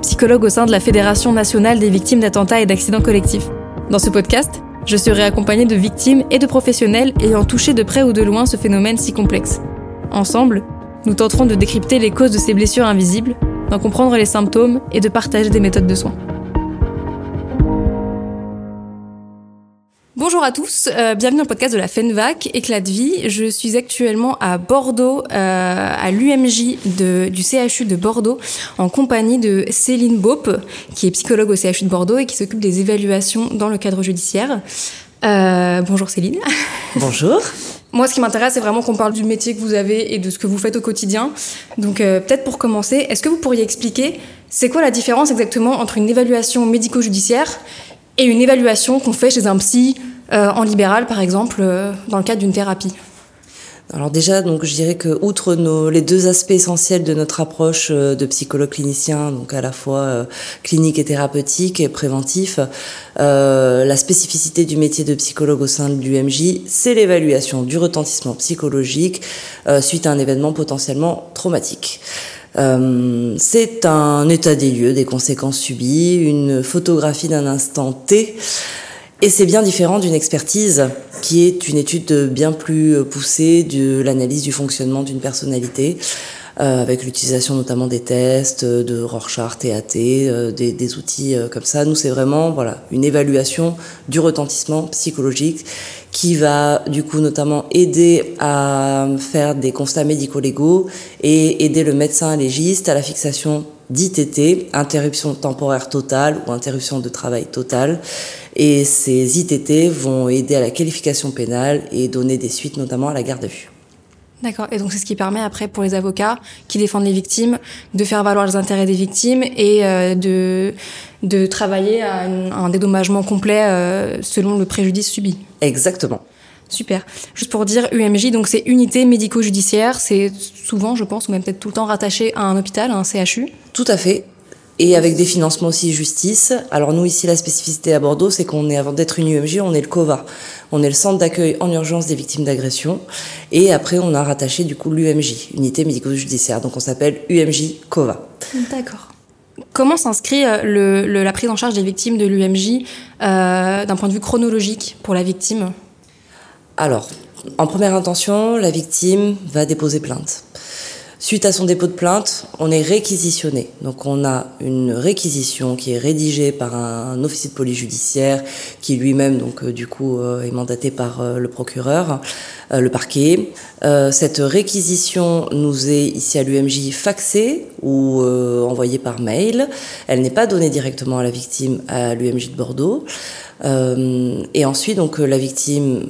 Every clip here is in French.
psychologue au sein de la Fédération nationale des victimes d'attentats et d'accidents collectifs. Dans ce podcast, je serai accompagnée de victimes et de professionnels ayant touché de près ou de loin ce phénomène si complexe. Ensemble, nous tenterons de décrypter les causes de ces blessures invisibles, d'en comprendre les symptômes et de partager des méthodes de soins. Bonjour à tous, euh, bienvenue dans le podcast de la FENVAC, Éclat de vie. Je suis actuellement à Bordeaux, euh, à l'UMJ du CHU de Bordeaux, en compagnie de Céline Baupe, qui est psychologue au CHU de Bordeaux et qui s'occupe des évaluations dans le cadre judiciaire. Euh, bonjour Céline. Bonjour. Moi, ce qui m'intéresse, c'est vraiment qu'on parle du métier que vous avez et de ce que vous faites au quotidien. Donc, peut-être pour commencer, est-ce que vous pourriez expliquer, c'est quoi la différence exactement entre une évaluation médico-judiciaire et une évaluation qu'on fait chez un psy euh, en libéral, par exemple, euh, dans le cadre d'une thérapie alors déjà, donc je dirais que outre nos, les deux aspects essentiels de notre approche euh, de psychologue clinicien, donc à la fois clinique et thérapeutique et préventif, euh, la spécificité du métier de psychologue au sein de l'UMJ, c'est l'évaluation du retentissement psychologique euh, suite à un événement potentiellement traumatique. Euh, c'est un état des lieux, des conséquences subies, une photographie d'un instant T. Et c'est bien différent d'une expertise qui est une étude bien plus poussée de l'analyse du fonctionnement d'une personnalité, avec l'utilisation notamment des tests, de Rorschach, TAT, euh, des, des, outils euh, comme ça. Nous, c'est vraiment voilà une évaluation du retentissement psychologique qui va du coup notamment aider à faire des constats médico-légaux et aider le médecin légiste à la fixation d'ITT, interruption temporaire totale ou interruption de travail totale. Et ces ITT vont aider à la qualification pénale et donner des suites notamment à la garde à vue. D'accord. Et donc c'est ce qui permet après pour les avocats qui défendent les victimes de faire valoir les intérêts des victimes et euh, de de travailler à un, dédommagement complet euh, selon le préjudice subi. Exactement. Super. Juste pour dire, UMJ, donc c'est unité médico-judiciaire, c'est souvent, je pense, ou même peut-être tout le temps rattaché à un hôpital, à un CHU. Tout à fait et avec des financements aussi justice. Alors nous ici la spécificité à Bordeaux c'est qu'on est avant d'être une UMJ on est le COVA, on est le centre d'accueil en urgence des victimes d'agression et après on a rattaché du coup l'UMJ, unité médico-judiciaire, donc on s'appelle UMJ COVA. D'accord. Comment s'inscrit euh, le, la prise en charge des victimes de l'UMJ euh, d'un point de vue chronologique pour la victime? Alors, en première intention, la victime va déposer plainte. Suite à son dépôt de plainte, on est réquisitionné. Donc on a une réquisition qui est rédigée par un officier de police judiciaire qui lui-même donc euh, du coup euh, est mandaté par euh, le procureur, le parquet. cette réquisition nous est ici à l'UMJ faxée ou envoyée par mail. Elle n'est pas donnée directement à la victime à l'UMJ de Bordeaux. Et ensuite, donc la victime,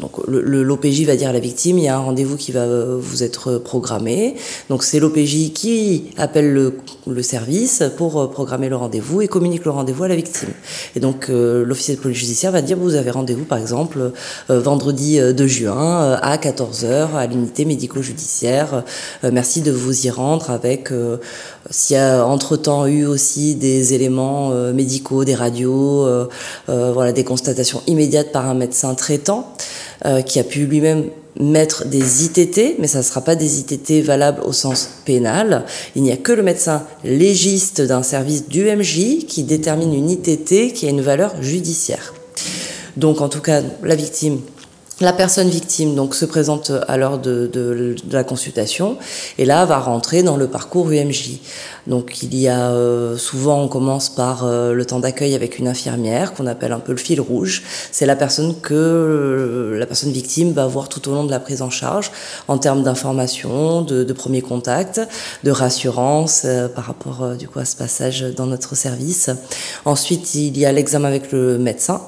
donc l'OPJ va dire à la victime, il y a un rendez-vous qui va vous être programmé. Donc c'est l'OPJ qui appelle le, service pour programmer le rendez-vous et communique le rendez-vous à la victime. Et donc euh, l'officier de police judiciaire va dire, vous avez rendez-vous par exemple vendredi 2 juin à 14h à l'unité médico-judiciaire. merci de vous y rendre avec s'il y a entre-temps eu aussi des éléments médicaux, des radios, euh, euh, voilà, des constatations immédiates par un médecin traitant euh, qui a pu lui-même mettre des ITT, mais ça ne sera pas des ITT valables au sens pénal. Il n'y a que le médecin légiste d'un service d'UMJ qui détermine une ITT qui a une valeur judiciaire. Donc en tout cas, la victime la personne victime donc se présente à l'heure de, de, de, la consultation et là va rentrer dans le parcours UMJ. Donc il y a euh, souvent on commence par euh, le temps d'accueil avec une infirmière qu'on appelle un peu le fil rouge. C'est la personne que euh, la personne victime va voir tout au long de la prise en charge en termes d'information, de, de, premier contact, de rassurance par rapport du coup à ce passage dans notre service. Ensuite il y a l'examen avec le médecin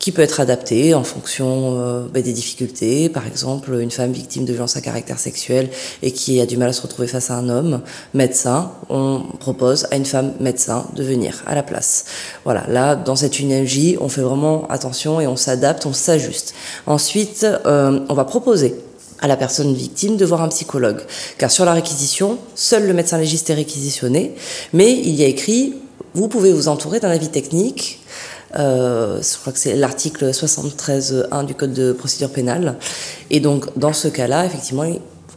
qui peut être adapté en fonction euh, bah, des difficultés. Par exemple, une femme victime de violence à caractère sexuel et qui a du mal à se retrouver face à un homme médecin, on propose à une femme médecin de venir à la place. Voilà, là, dans cette UNMJ, on fait vraiment attention et on s'adapte, on s'ajuste. Ensuite, euh, on va proposer à la personne victime de voir un psychologue. Car sur la réquisition, seul le médecin légiste est réquisitionné, mais il y a écrit, vous pouvez vous entourer d'un avis technique euh, je crois que c'est l'article 73.1 du Code de procédure pénale. Et donc, dans ce cas-là, effectivement,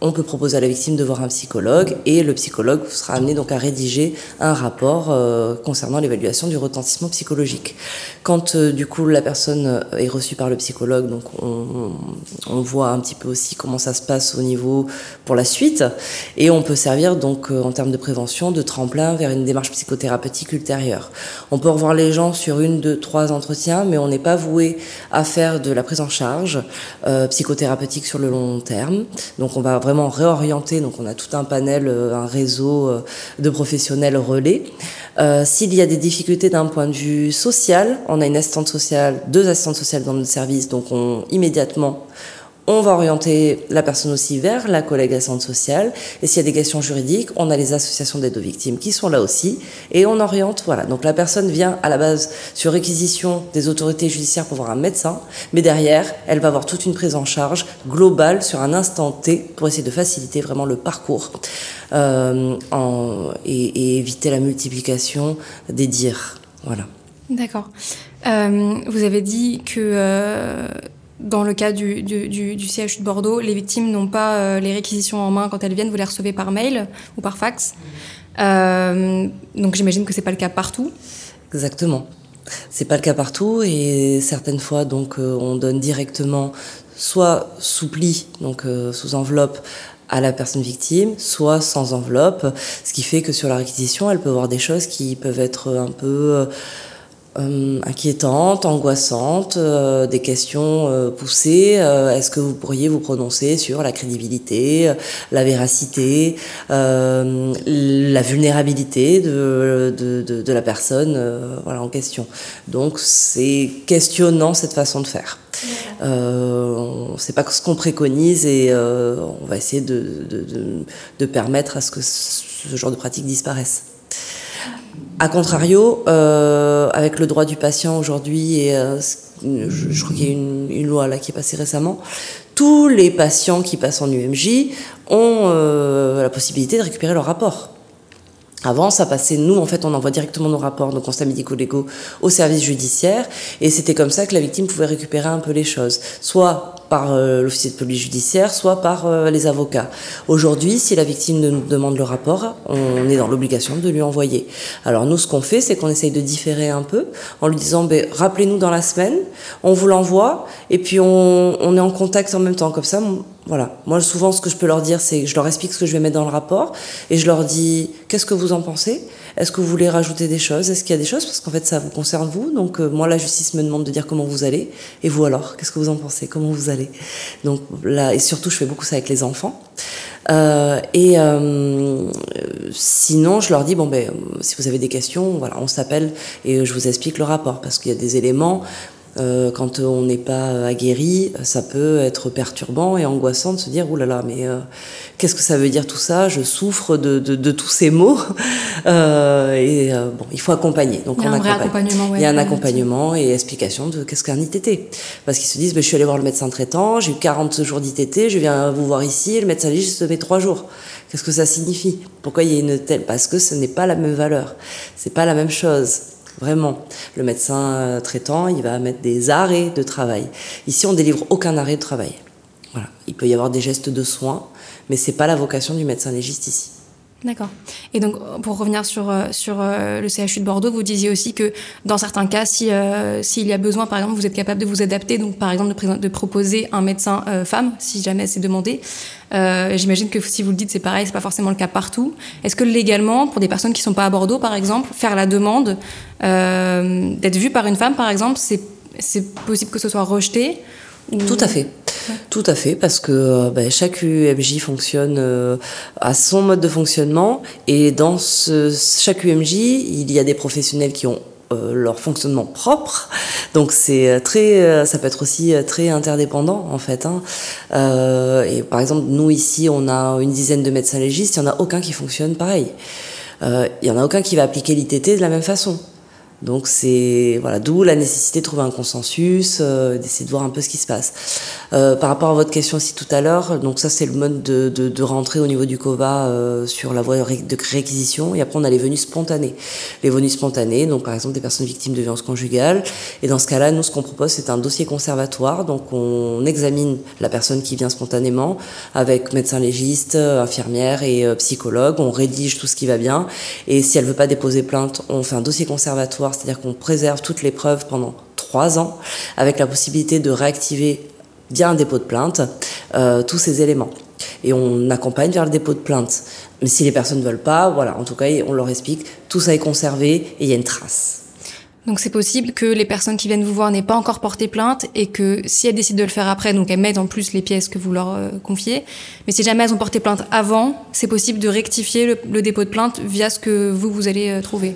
on peut proposer à la victime de voir un psychologue et le psychologue sera amené donc à rédiger un rapport euh, concernant l'évaluation du retentissement psychologique. Quand euh, du coup la personne est reçue par le psychologue, donc on, voit un petit peu aussi comment ça se passe au niveau pour la suite et on peut servir donc euh, en termes de prévention de tremplin vers une démarche psychothérapeutique ultérieure. On peut revoir les gens sur une, deux, trois entretiens, mais on n'est pas voué à faire de la prise en charge psychothérapeutique sur le long terme. Donc on va vraiment réorienté. Donc on a tout un panel, euh, un réseau euh, de professionnels relais. Euh, s'il y a des difficultés d'un point de vue social, on a une assistante sociale, deux assistantes sociales dans notre service, donc on immédiatement on va orienter la personne aussi vers la collègue assistante sociale. Et s'il y a des questions juridiques, on a les associations d'aide aux victimes qui sont là aussi. Et on oriente, voilà. Donc la personne vient à la base sur réquisition des autorités judiciaires pour voir un médecin. Mais derrière, elle va avoir toute une prise en charge globale sur un instant T pour essayer de faciliter vraiment le parcours euh, en, et, et, éviter la multiplication des dires. Voilà. D'accord. Euh, vous avez dit que. Euh dans le cas du, CHU de Bordeaux, les victimes n'ont pas euh, les réquisitions en main quand elles viennent, vous les recevez par mail ou par fax. Euh, donc j'imagine que c'est pas le cas partout. Exactement. C'est pas le cas partout et certaines fois donc euh, on donne directement soit sous pli, donc sous enveloppe à la personne victime, soit sans enveloppe, ce qui fait que sur la réquisition, elle peut voir des choses qui peuvent être un peu euh, inquiétantes, angoissantes, euh, des questions euh, poussées. Euh, est-ce que vous pourriez vous prononcer sur la crédibilité, la véracité, la vulnérabilité de, de, de, de la personne voilà, en question Donc c'est questionnant cette façon de faire. on ne sait pas ce qu'on préconise et on va essayer de, de permettre à ce que ce genre de pratique disparaisse. A contrario, euh, avec le droit du patient aujourd'hui, et euh, je, crois qu'il y a une, une, loi là qui est passée récemment, tous les patients qui passent en UMJ ont euh, la possibilité de récupérer leur rapport. Avant, ça passait, nous, en fait, on envoie directement nos rapports, nos constats médico-légaux au service judiciaire, et c'était comme ça que la victime pouvait récupérer un peu les choses. Soit par euh, l'officier de police judiciaire, soit par euh, les avocats. Aujourd'hui, si la victime nous demande le rapport, on est dans l'obligation de lui envoyer. Alors nous, ce qu'on fait, c'est qu'on essaye de différer un peu en lui disant, ben, rappelez-nous dans la semaine, on vous l'envoie, et puis on, on, est en contact en même temps. Comme ça, voilà. Moi, souvent, ce que je peux leur dire, c'est que je leur explique ce que je vais mettre dans le rapport, et je leur dis, qu'est-ce que vous en pensez? Est-ce que vous voulez rajouter des choses? Est-ce qu'il y a des choses? Parce qu'en fait, ça vous concerne vous. Donc, euh, moi, la justice me demande de dire comment vous allez. Et vous alors? Qu'est-ce que vous en pensez? Comment vous allez? Donc là, et surtout, je fais beaucoup ça avec les enfants. Euh, et euh, sinon, je leur dis bon ben, si vous avez des questions, voilà, on s'appelle et je vous explique le rapport parce qu'il y a des éléments euh, quand on n'est pas aguerri, ça peut être perturbant et angoissant de se dire oulala, là là, mais euh, qu'est-ce que ça veut dire tout ça? Je souffre de, de, de, tous ces mots euh, et euh, bon, il faut accompagner. Donc il y a on un accompagne. accompagnement. Ouais, il y a un accompagnement et explication de qu'est-ce qu'un ITT, parce qu'ils se disent, ben, je suis allé voir le médecin traitant, j'ai eu 40 jours d'ITT, je viens vous voir ici, le médecin légiste met trois jours. Qu'est-ce que ça signifie? Pourquoi il y a une telle? Parce que ce n'est pas la même valeur, c'est pas la même chose. Vraiment. Le médecin euh, traitant, il va mettre des arrêts de travail. Ici, on délivre aucun arrêt de travail. Voilà. Il peut y avoir des gestes de soins, mais c'est pas la vocation du médecin légiste ici. D'accord. Et donc, pour revenir sur, euh, sur euh, le CHU de Bordeaux, vous disiez aussi que dans certains cas, si, euh, s'il y a besoin, par exemple, vous êtes capable de vous adapter, donc par exemple de, proposer un médecin euh, femme, si jamais c'est demandé. Euh, j'imagine que si vous le dites, c'est pareil, c'est pas forcément le cas partout. Est-ce que légalement, pour des personnes qui sont pas à Bordeaux, par exemple, faire la demande d'être vue par une femme, par exemple, c'est, possible que ce soit rejeté tout à fait. Tout à fait, parce que euh, ben, chaque UMJ fonctionne euh, à son mode de fonctionnement et dans chaque UMJ, il y a des professionnels qui ont leur fonctionnement propre. Donc c'est très, ça peut être aussi très interdépendant en fait. Hein. et par exemple, nous ici, on a une dizaine de médecins légistes, il n'y en a aucun qui fonctionne pareil. Il n'y en a aucun qui va appliquer l'ITT de la même façon. Donc c'est voilà, d'où la nécessité de trouver un consensus, euh, d'essayer de voir un peu ce qui se passe. Euh, par rapport à votre question aussi tout à l'heure, donc ça c'est le mode de, de, de, rentrée au niveau du COVA euh, sur la voie de réquisition, et après on a les venus spontanées. Les venus spontanées, donc par exemple des personnes victimes de violences conjugales, et dans ce cas-là, nous ce qu'on propose c'est un dossier conservatoire, donc on examine la personne qui vient spontanément avec médecin légiste, infirmière et psychologue, on rédige tout ce qui va bien, et si elle veut pas déposer plainte, on fait un dossier conservatoire c'est-à-dire qu'on préserve toutes les preuves pendant trois ans, avec la possibilité de réactiver via un dépôt de plainte euh, tous ces éléments. Et on accompagne vers le dépôt de plainte. Mais si les personnes ne veulent pas, voilà, en tout cas, on leur explique, tout ça est conservé et il y a une trace. Donc c'est possible que les personnes qui viennent vous voir n'aient pas encore porté plainte et que si elles décident de le faire après, donc elles mettent en plus les pièces que vous leur euh, confiez. Mais si jamais elles ont porté plainte avant, c'est possible de rectifier le, dépôt de plainte via ce que vous, vous allez euh, trouver.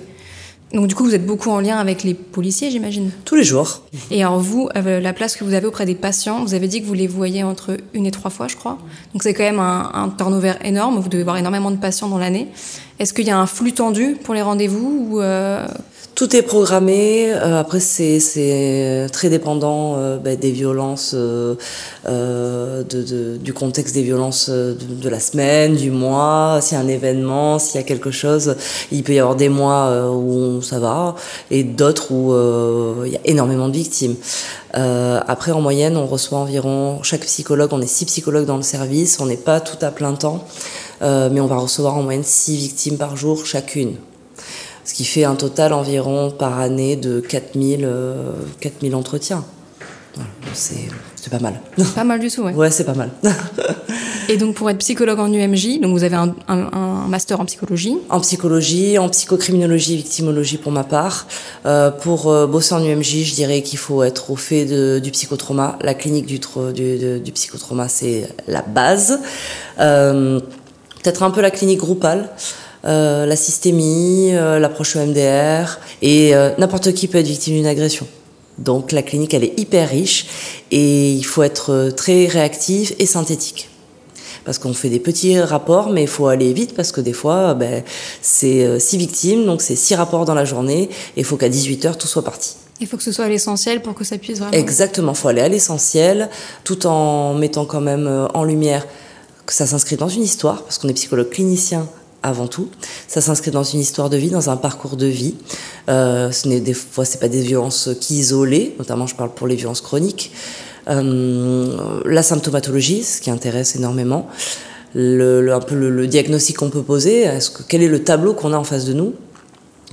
Donc du coup, vous êtes beaucoup en lien avec les policiers, j'imagine Tous les jours. Et alors vous, euh, la place que vous avez auprès des patients, vous avez dit que vous les voyez entre une et trois fois, je crois. Donc c'est quand même un, un turnover énorme, vous devez voir énormément de patients dans l'année. Est-ce qu'il y a un flux tendu pour les rendez-vous ou euh, tout est programmé. Euh, après, c'est très dépendant euh, ben, des violences, euh, de, du contexte des violences de, de la semaine, du mois. S'il y a un événement, s'il y a quelque chose, il peut y avoir des mois où ça va et d'autres où il y a énormément de victimes. après, en moyenne, on reçoit environ chaque psychologue. On est six psychologues dans le service. On n'est pas tout à plein temps, mais on va recevoir en moyenne six victimes par jour chacune ce qui fait un total environ par année de 4000, 4000 euh, entretiens. c'est pas mal. Pas mal du tout, ouais. Ouais, c'est pas mal. Et donc pour être psychologue en UMJ, donc vous avez un, un, master en psychologie En psychologie, en psychocriminologie, victimologie pour ma part. Euh, pour euh, bosser en UMJ, je dirais qu'il faut être au fait de, du psychotrauma. La clinique du, du, du psychotrauma, c'est la base. Euh, Peut-être un peu la clinique groupale. Euh, la systémie, euh, l'approche EMDR, et euh, n'importe qui peut être victime d'une agression. Donc la clinique, elle est hyper riche et il faut être très réactif et synthétique. Parce qu'on fait des petits rapports, mais il faut aller vite parce que des fois, ben, c'est six victimes, donc c'est six rapports dans la journée et il faut qu'à 18h, tout soit parti. Il faut que ce soit à l'essentiel pour que ça puisse vraiment... Exactement, il faut aller à l'essentiel tout en mettant quand même en lumière que ça s'inscrit dans une histoire, parce qu'on est psychologue clinicien avant tout. Ça s'inscrit dans une histoire de vie, dans un parcours de vie. Euh, ce n'est des fois c'est pas des violences qui isolées, notamment je parle pour les violences chroniques. Euh, la symptomatologie, ce qui intéresse énormément. Le, un peu le, diagnostic qu'on peut poser. Quel est le tableau qu'on a en face de nous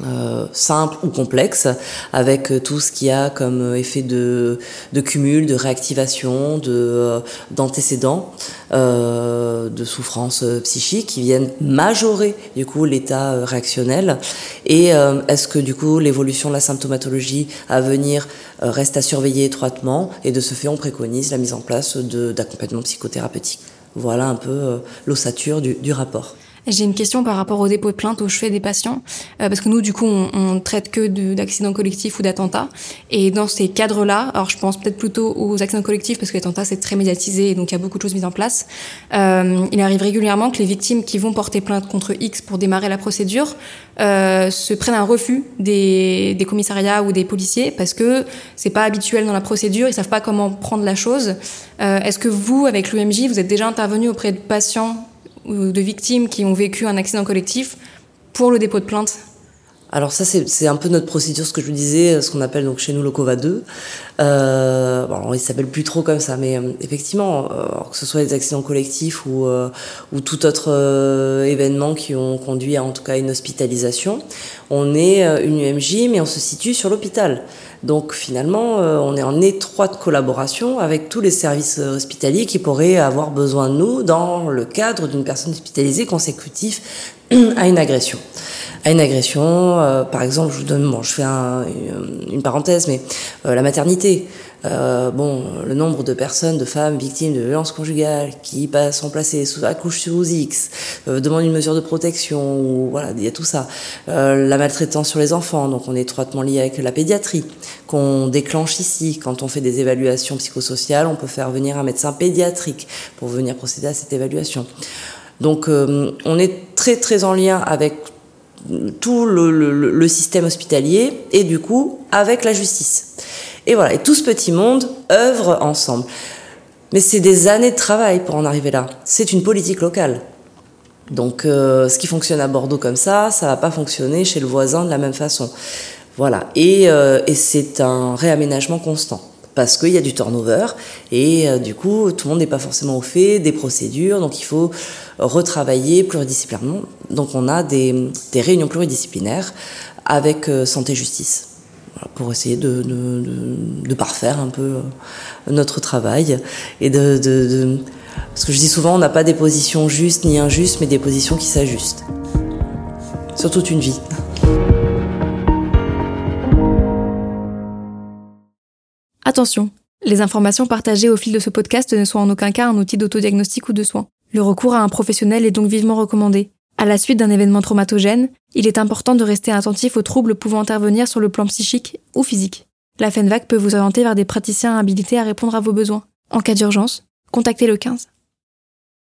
euh, simple ou complexe, avec euh, tout ce qu'il y a comme euh, effet de, de cumul, de réactivation, de d'antécédents, euh, de souffrances psychiques qui viennent majorer du coup l'état réactionnel. Et est-ce que du coup l'évolution de la symptomatologie à venir reste à surveiller étroitement? Et de ce fait on préconise la mise en place d'accompagnement psychothérapeutique. Voilà un peu l'ossature du, du rapport. J'ai une question par rapport au dépôt de plainte au chevet des patients, euh, parce que nous, du coup, on, on traite que d'accidents collectifs ou d'attentats. Et dans ces cadres-là, alors je pense peut-être plutôt aux accidents collectifs, parce que l'attentat, c'est très médiatisé, et donc il y a beaucoup de choses mises en place. Euh, il arrive régulièrement que les victimes qui vont porter plainte contre X pour démarrer la procédure euh, se prennent un refus des, des, commissariats ou des policiers, parce que c'est pas habituel dans la procédure, ils savent pas comment prendre la chose. Euh, Est-ce que vous, avec l'UMJ, vous êtes déjà intervenu auprès de patients ou de victimes qui ont vécu un accident collectif pour le dépôt de plainte alors ça, c'est un peu notre procédure, ce que je vous disais, ce qu'on appelle donc chez nous le COVA 2. Euh, bon, il s'appelle plus trop comme ça, mais euh, effectivement, euh, que ce soit des accidents collectifs ou, euh, ou tout autre euh, événement qui ont conduit à en tout cas une hospitalisation, on est une UMJ, mais on se situe sur l'hôpital. Donc finalement, on est en étroite collaboration avec tous les services hospitaliers qui pourraient avoir besoin de nous dans le cadre d'une personne hospitalisée consécutif à une agression. À une agression. par exemple, je vous donne, bon, je fais une parenthèse, mais la maternité. Euh, bon, le nombre de personnes, de femmes victimes de violences conjugales qui sont placées sous accouchent sous X, euh, demandent une mesure de protection, ou voilà, il y a tout ça. Euh, la maltraitance sur les enfants, donc on est étroitement lié avec la pédiatrie, qu'on déclenche ici. Quand on fait des évaluations psychosociales, on peut faire venir un médecin pédiatrique pour venir procéder à cette évaluation. Donc on est très très en lien avec tout le, système hospitalier et du coup avec la justice. Et voilà, et tout ce petit monde œuvre ensemble. Mais c'est des années de travail pour en arriver là. C'est une politique locale. Donc euh, ce qui fonctionne à Bordeaux comme ça, ça va pas fonctionner chez le voisin de la même façon. Voilà. Et, euh, et c'est un réaménagement constant. Parce qu'il y a du turnover et euh, du coup tout le monde n'est pas forcément au fait des procédures, donc il faut retravailler pluridisciplinairement. Donc on a des, réunions pluridisciplinaires avec Santé Justice pour essayer de, de, parfaire un peu euh, notre travail et de, parce que je dis souvent on n'a pas des positions justes ni injustes mais des positions qui s'ajustent sur toute une vie. Attention, les informations partagées au fil de ce podcast ne sont en aucun cas un outil d'autodiagnostic ou de soins. Le recours à un professionnel est donc vivement recommandé. À la suite d'un événement traumatogène, il est important de rester attentif aux troubles pouvant intervenir sur le plan psychique ou physique. La FENVAC peut vous orienter vers des praticiens habilités à répondre à vos besoins. En cas d'urgence, contactez le 15.